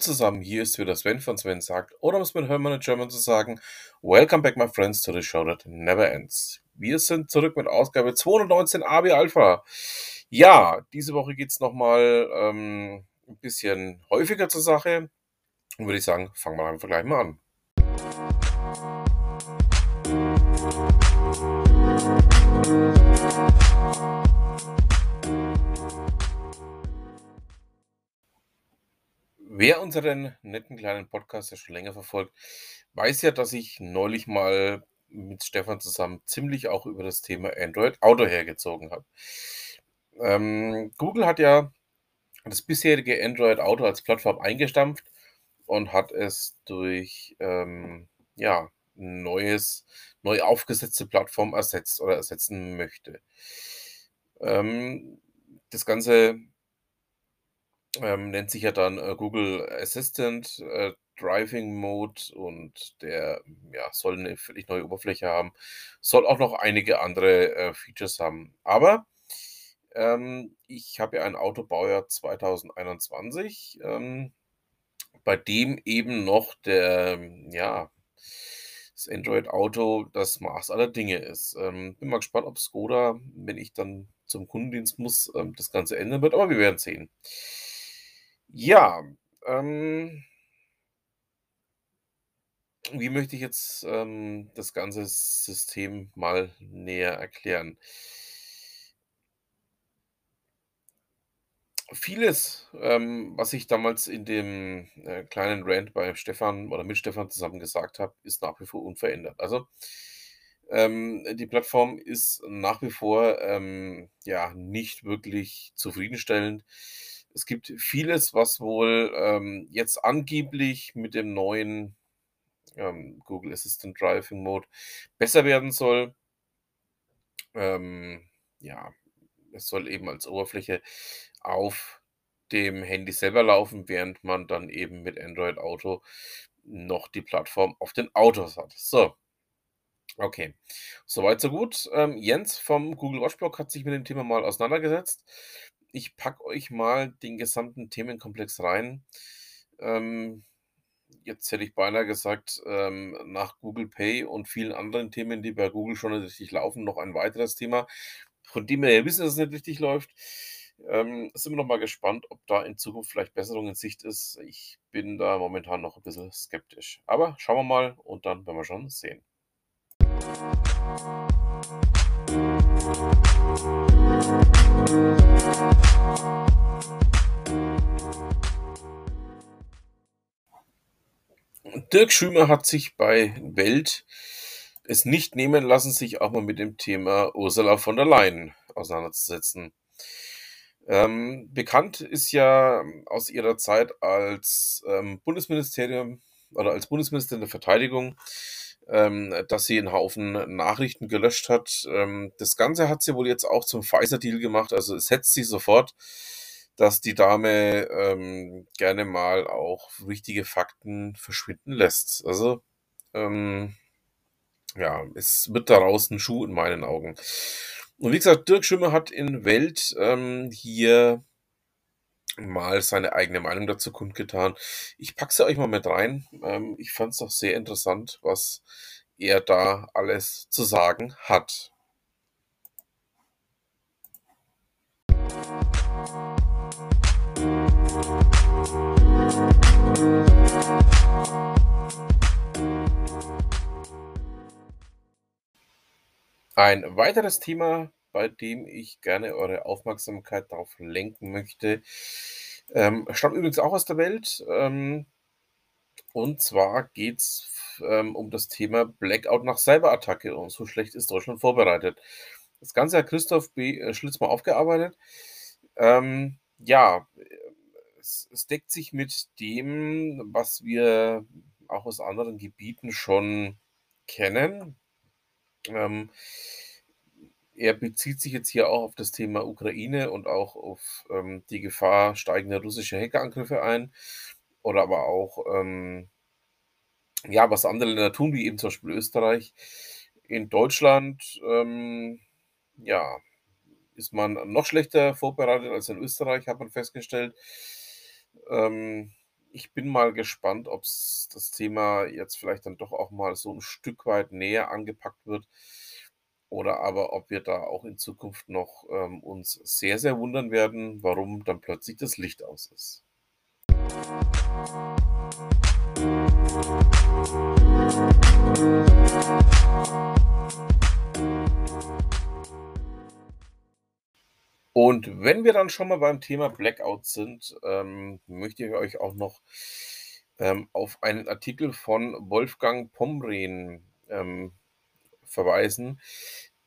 zusammen, hier ist wieder Sven von Sven sagt, oder um es mit Hermann in German zu sagen, Welcome back my friends to the show that never ends. Wir sind zurück mit Ausgabe 219 AB Alpha. Ja, diese Woche geht es nochmal ähm, ein bisschen häufiger zur Sache. Und würde ich sagen, fangen wir einfach gleich mal an. Wer unseren netten kleinen Podcast ja schon länger verfolgt, weiß ja, dass ich neulich mal mit Stefan zusammen ziemlich auch über das Thema Android Auto hergezogen habe. Ähm, Google hat ja das bisherige Android Auto als Plattform eingestampft und hat es durch ähm, ja, neues, neu aufgesetzte Plattform ersetzt oder ersetzen möchte. Ähm, das Ganze ähm, nennt sich ja dann äh, Google Assistant äh, Driving Mode und der ja, soll eine völlig neue Oberfläche haben, soll auch noch einige andere äh, Features haben. Aber ähm, ich habe ja ein Autobaujahr 2021, ähm, bei dem eben noch der, ja, das Android Auto das Maß aller Dinge ist. Ähm, bin mal gespannt, ob Skoda, wenn ich dann zum Kundendienst muss, ähm, das Ganze ändern wird, aber wir werden sehen. Ja, ähm wie möchte ich jetzt, ähm, das ganze System mal näher erklären? Vieles, ähm, was ich damals in dem, äh, kleinen Rant bei Stefan oder mit Stefan zusammen gesagt habe, ist nach wie vor unverändert. Also, ähm, die Plattform ist nach wie vor, ähm, ja, nicht wirklich zufriedenstellend. Es gibt vieles, was wohl, ähm, jetzt angeblich mit dem neuen, ähm, Google Assistant Driving Mode besser werden soll. Ähm, ja, es soll eben als Oberfläche auf dem Handy selber laufen, während man dann eben mit Android Auto noch die Plattform auf den Autos hat. So. Okay, soweit so gut. Ähm, Jens vom Google Watch Blog hat sich mit dem Thema mal auseinandergesetzt. Ich packe euch mal den gesamten Themenkomplex rein. Ähm, jetzt hätte ich beinahe gesagt, ähm, nach Google Pay und vielen anderen Themen, die bei Google schon richtig laufen, noch ein weiteres Thema, von dem wir ja wissen, dass es nicht richtig läuft. Ähm, sind wir noch mal gespannt, ob da in Zukunft vielleicht Besserung in Sicht ist. Ich bin da momentan noch ein bisschen skeptisch. Aber schauen wir mal und dann werden wir schon sehen. Dirk Schümer hat sich bei Welt es nicht nehmen lassen, sich auch mal mit dem Thema Ursula von der Leyen auseinanderzusetzen. Ähm, bekannt ist ja aus ihrer Zeit als ähm, Bundesministerium oder als Bundesministerin der Verteidigung, ähm, dass sie einen Haufen Nachrichten gelöscht hat. Ähm, das Ganze hat sie wohl jetzt auch zum Pfizer-Deal gemacht. Also es setzt sich sofort, dass die Dame ähm, gerne mal auch wichtige Fakten verschwinden lässt. Also ähm, ja, es wird daraus ein Schuh in meinen Augen. Und wie gesagt, Dirk Schimmer hat in Welt ähm, hier mal seine eigene Meinung dazu kundgetan. Ich packe sie euch mal mit rein. Ähm, ich fand es auch sehr interessant, was er da alles zu sagen hat. Ein weiteres Thema, bei dem ich gerne eure Aufmerksamkeit darauf lenken möchte, ähm, stammt übrigens auch aus der Welt. Ähm, und zwar geht es ähm, um das Thema Blackout nach Cyberattacke. Und so schlecht ist Deutschland vorbereitet. Das Ganze hat Christoph B. Äh, Schlitz mal aufgearbeitet. Ähm, ja, es, es deckt sich mit dem, was wir auch aus anderen Gebieten schon kennen. Ähm, er bezieht sich jetzt hier auch auf das Thema Ukraine und auch auf ähm, die Gefahr steigender russischer Hackerangriffe ein. Oder aber auch, ähm, ja, was andere Länder tun, wie eben zum Beispiel Österreich. In Deutschland, ähm, ja, ist man noch schlechter vorbereitet als in Österreich, hat man festgestellt. Ähm, ich bin mal gespannt, ob's das Thema jetzt vielleicht dann doch auch mal so 'n Stück weit näher angepackt wird oder aber ob wir da auch in Zukunft noch, ähm, uns sehr, sehr wundern werden, warum dann plötzlich das Licht aus ist. Und wenn wir dann schon mal beim Thema Blackout sind, ähm, möchte ich euch auch noch, ähm, auf einen Artikel von Wolfgang Pomrehn, ähm, verweisen,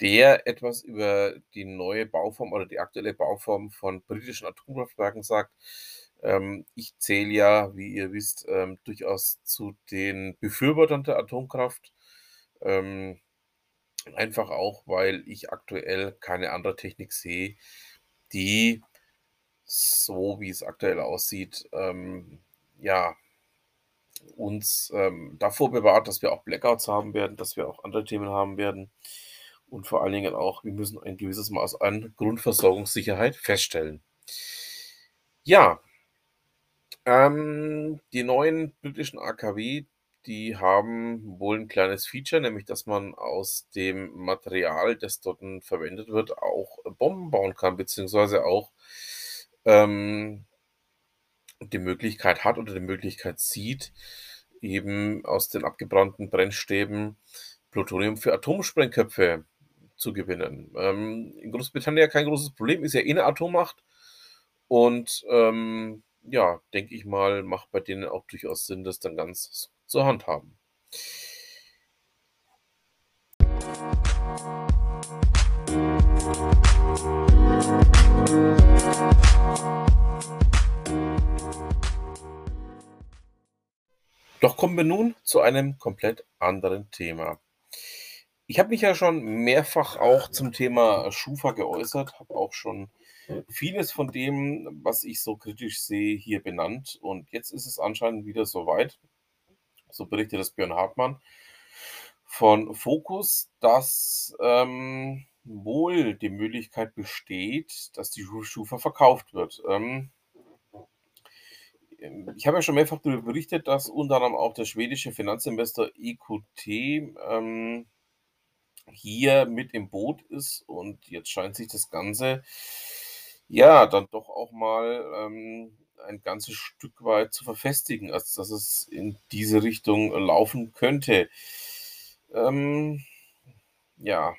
der etwas über die neue Bauform oder die aktuelle Bauform von britischen Atomkraftwerken sagt. Ähm, ich zähle ja, wie ihr wisst, ähm, durchaus zu den Befürwortern der Atomkraft. Ähm, einfach auch, weil ich aktuell keine andere Technik sehe, die so wie es aktuell aussieht, ähm, ja uns, ähm, davor bewahrt, dass wir auch Blackouts haben werden, dass wir auch andere Themen haben werden und vor allen Dingen auch, wir müssen ein gewisses Maß an Grundversorgungssicherheit feststellen. Ja. Ähm, die neuen britischen AKW, die haben wohl 'n kleines Feature, nämlich dass man aus dem Material, das dort verwendet wird, auch Bomben bauen kann, beziehungsweise auch, ähm die Möglichkeit hat oder die Möglichkeit sieht, eben aus den abgebrannten Brennstäben Plutonium für Atomsprengköpfe zu gewinnen. Ähm, in Großbritannien ja kein großes Problem, ist ja eh 'ne Atommacht und, ähm, ja, denke ich mal, macht bei denen auch durchaus Sinn, das dann ganz zu handhaben. Doch kommen wir nun zu einem komplett anderen Thema. Ich habe mich ja schon mehrfach auch zum Thema Schufa geäußert, habe auch schon vieles von dem, was ich so kritisch sehe, hier benannt und jetzt ist es anscheinend wieder so weit. So berichtet es Björn Hartmann von Focus, dass, ähm, wohl die Möglichkeit besteht, dass die Schu Schufa verkauft wird. Ähm, ich habe ja schon mehrfach darüber berichtet, dass unter anderem auch der schwedische Finanzinvestor EQT, ähm, hier mit im Boot ist und jetzt scheint sich das Ganze, ja, dann doch auch mal, ähm, ein ganzes Stück weit zu verfestigen, als dass es in diese Richtung laufen könnte. Ähm, ja.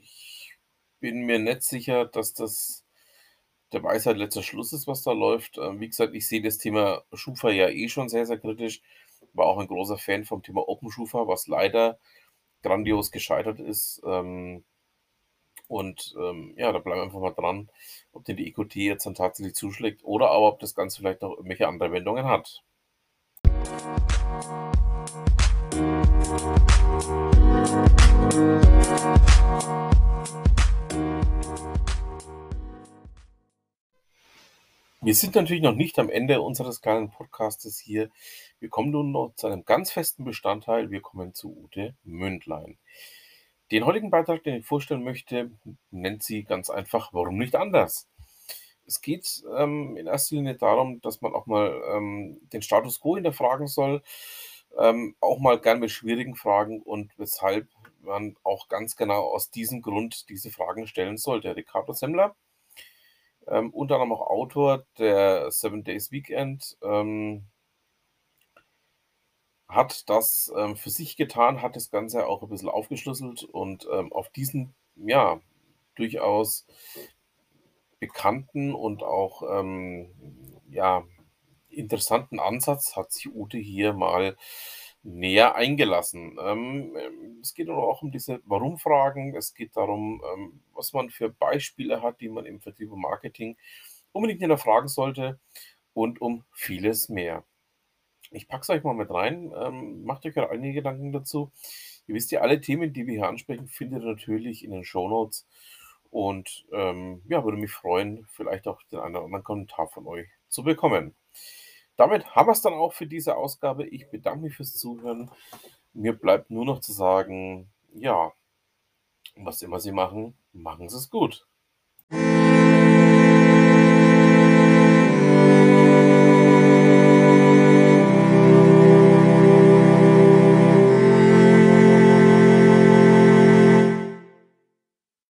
Ich bin mir nicht sicher, dass das der Weisheit letzter Schluss ist, was da läuft. Ähm, wie gesagt, ich sehe das Thema Schufa ja eh schon sehr, sehr kritisch. War auch ein großer Fan vom Thema OpenSchufa, was leider grandios gescheitert ist. Ähm, und, ähm, ja, da bleiben wir einfach mal dran, ob denn die EQT jetzt dann tatsächlich zuschlägt oder aber ob das Ganze vielleicht noch irgendwelche andere Wendungen hat. Wir sind natürlich noch nicht am Ende unseres kleinen Podcastes hier. Wir kommen nun noch zu einem ganz festen Bestandteil. Wir kommen zu Ute Mündlein. Den heutigen Beitrag, den ich vorstellen möchte, nennt sie ganz einfach „Warum nicht anders?“ Es geht, ähm, in erster Linie darum, dass man auch mal, ähm, den Status quo hinterfragen soll, ähm, auch mal gern mit schwierigen Fragen und weshalb man auch ganz genau aus diesem Grund diese Fragen stellen sollte. Ricardo Semler ähm, unter anderem auch Autor der Seven Days Weekend, ähm hat das, ähm, für sich getan, hat das Ganze auch 'n bisschen aufgeschlüsselt und, ähm, auf diesen, ja, durchaus bekannten und auch, ähm, ja, interessanten Ansatz hat sich Ute hier mal näher eingelassen. Ähm, ähm, es geht aber auch um diese Warum-Fragen. Es geht darum, ähm, was man für Beispiele hat, die man im Vertrieb und Marketing unbedingt hinterfragen sollte und um vieles mehr. Ich packe es euch mal mit rein. Ähm, macht euch halt einige Gedanken dazu. Ihr wisst ja, alle Themen, die wir hier ansprechen, findet ihr natürlich in den Shownotes und, ähm, ja, würde mich freuen, vielleicht auch den einen oder anderen Kommentar von euch zu bekommen. Damit haben wir's dann auch für diese Ausgabe. Ich bedanke mich fürs Zuhören. Mir bleibt nur noch zu sagen, ja, was immer Sie machen, machen Sie's gut.